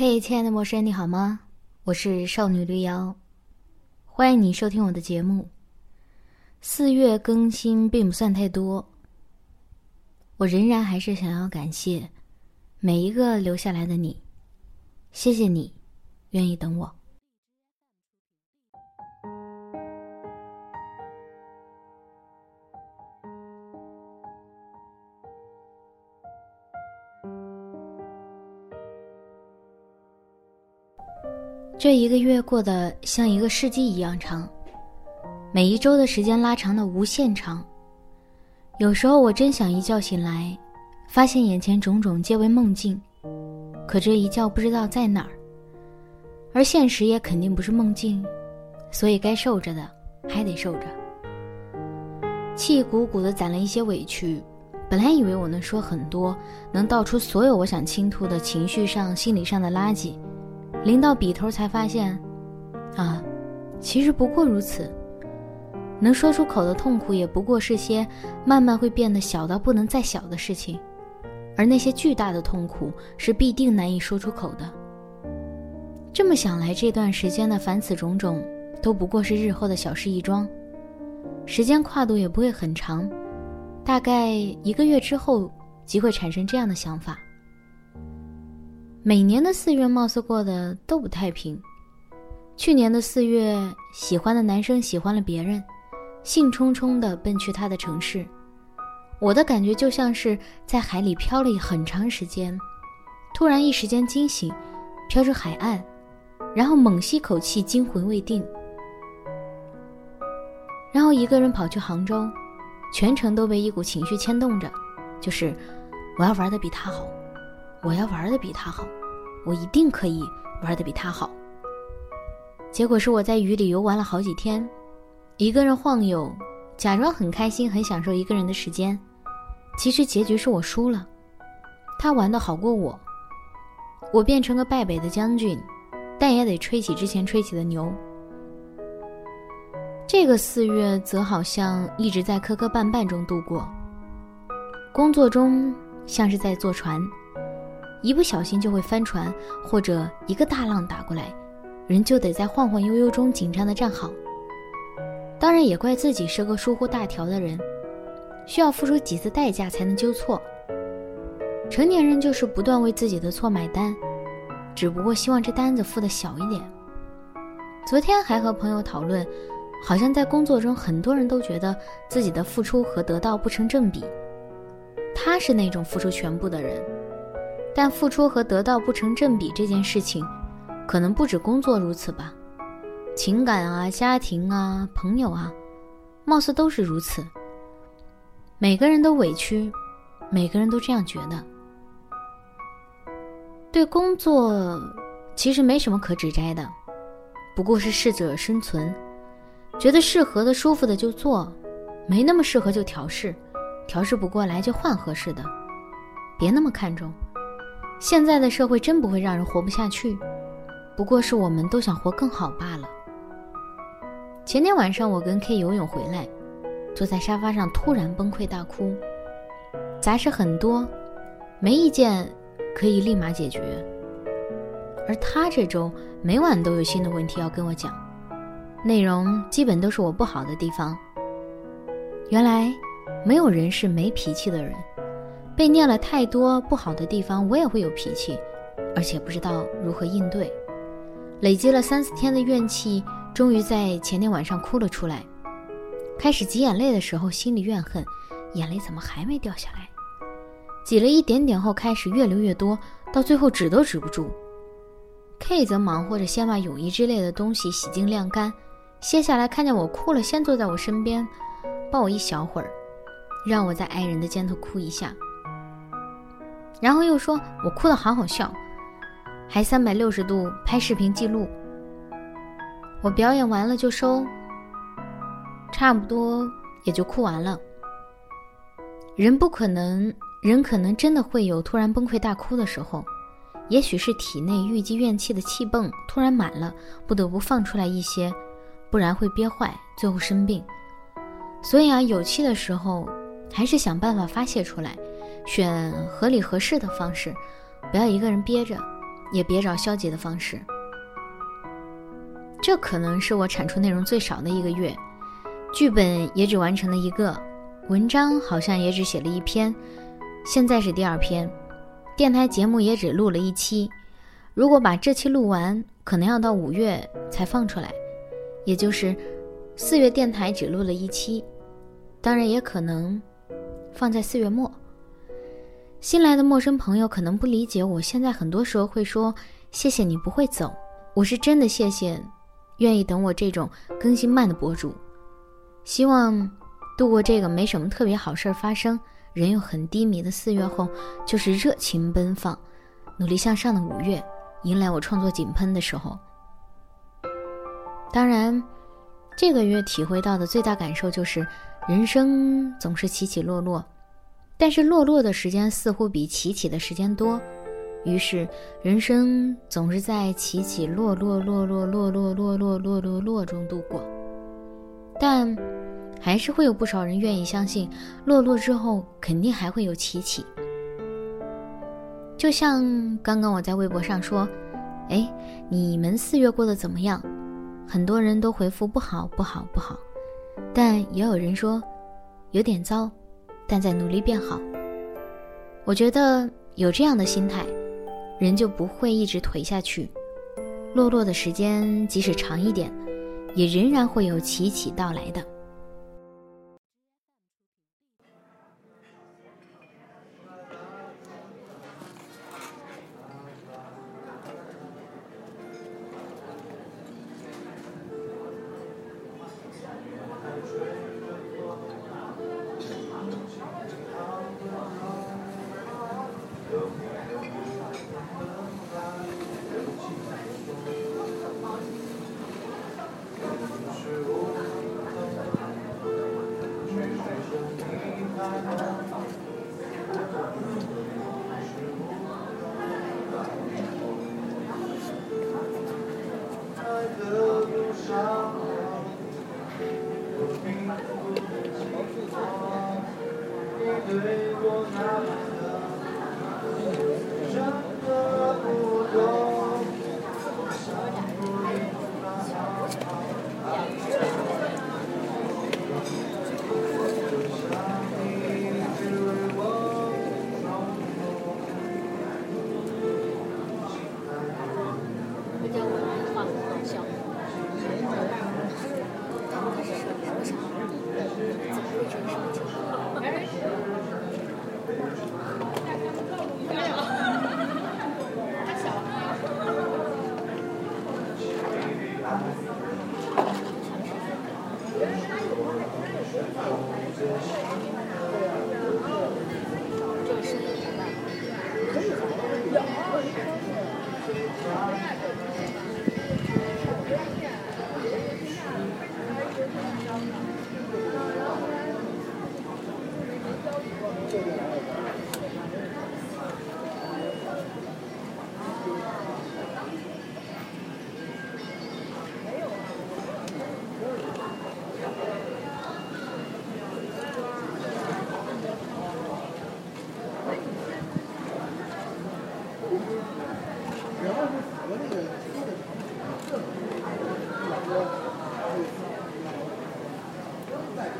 嘿，亲爱的陌生人，你好吗？我是少女绿妖，欢迎你收听我的节目。四月更新并不算太多，我仍然还是想要感谢每一个留下来的你，谢谢你愿意等我。这一个月过得像一个世纪一样长，每一周的时间拉长的无限长。有时候我真想一觉醒来，发现眼前种种皆为梦境，可这一觉不知道在哪儿。而现实也肯定不是梦境，所以该受着的还得受着。气鼓鼓的攒了一些委屈，本来以为我能说很多，能道出所有我想倾吐的情绪上、心理上的垃圾。临到笔头才发现，啊，其实不过如此。能说出口的痛苦也不过是些慢慢会变得小到不能再小的事情，而那些巨大的痛苦是必定难以说出口的。这么想来，这段时间的凡此种种都不过是日后的小事一桩，时间跨度也不会很长，大概一个月之后即会产生这样的想法。每年的四月貌似过得都不太平。去年的四月，喜欢的男生喜欢了别人，兴冲冲地奔去他的城市。我的感觉就像是在海里漂了很长时间，突然一时间惊醒，飘至海岸，然后猛吸口气，惊魂未定，然后一个人跑去杭州，全程都被一股情绪牵动着，就是我要玩的比他好。我要玩的比他好，我一定可以玩的比他好。结果是我在雨里游玩了好几天，一个人晃悠，假装很开心、很享受一个人的时间。其实结局是我输了，他玩的好过我，我变成个败北的将军，但也得吹起之前吹起的牛。这个四月则好像一直在磕磕绊绊中度过，工作中像是在坐船。一不小心就会翻船，或者一个大浪打过来，人就得在晃晃悠悠中紧张的站好。当然也怪自己是个疏忽大条的人，需要付出几次代价才能纠错。成年人就是不断为自己的错买单，只不过希望这单子付的小一点。昨天还和朋友讨论，好像在工作中很多人都觉得自己的付出和得到不成正比，他是那种付出全部的人。但付出和得到不成正比这件事情，可能不止工作如此吧，情感啊、家庭啊、朋友啊，貌似都是如此。每个人都委屈，每个人都这样觉得。对工作，其实没什么可指摘的，不过是适者生存，觉得适合的、舒服的就做，没那么适合就调试，调试不过来就换合适的，别那么看重。现在的社会真不会让人活不下去，不过是我们都想活更好罢了。前天晚上我跟 K 游泳回来，坐在沙发上突然崩溃大哭，杂事很多，没一件可以立马解决。而他这周每晚都有新的问题要跟我讲，内容基本都是我不好的地方。原来，没有人是没脾气的人。被念了太多不好的地方，我也会有脾气，而且不知道如何应对，累积了三四天的怨气，终于在前天晚上哭了出来。开始挤眼泪的时候，心里怨恨，眼泪怎么还没掉下来？挤了一点点后，开始越流越多，到最后止都止不住。K 则忙活着先把泳衣之类的东西洗净晾干，歇下来看见我哭了，先坐在我身边，抱我一小会儿，让我在爱人的肩头哭一下。然后又说我哭得好好笑，还三百六十度拍视频记录。我表演完了就收，差不多也就哭完了。人不可能，人可能真的会有突然崩溃大哭的时候，也许是体内郁积怨气的气泵突然满了，不得不放出来一些，不然会憋坏，最后生病。所以啊，有气的时候，还是想办法发泄出来。选合理合适的方式，不要一个人憋着，也别找消极的方式。这可能是我产出内容最少的一个月，剧本也只完成了一个，文章好像也只写了一篇，现在是第二篇，电台节目也只录了一期。如果把这期录完，可能要到五月才放出来，也就是四月电台只录了一期，当然也可能放在四月末。新来的陌生朋友可能不理解，我现在很多时候会说谢谢你不会走，我是真的谢谢。愿意等我这种更新慢的博主，希望度过这个没什么特别好事儿发生、人又很低迷的四月后，就是热情奔放、努力向上的五月，迎来我创作井喷的时候。当然，这个月体会到的最大感受就是，人生总是起起落落，但是落落的时间似乎比起起的时间多。于是，人生总是在起起落落、落落落落落落落落落中度过，但还是会有不少人愿意相信，落落之后肯定还会有起起。就像刚刚我在微博上说：“哎，你们四月过得怎么样？”很多人都回复不好、不好、不好，但也有人说有点糟，但在努力变好。我觉得有这样的心态。人就不会一直颓下去，落落的时间即使长一点，也仍然会有起起到来的。只要是符合这个车的场景的任何一个地方都可以在看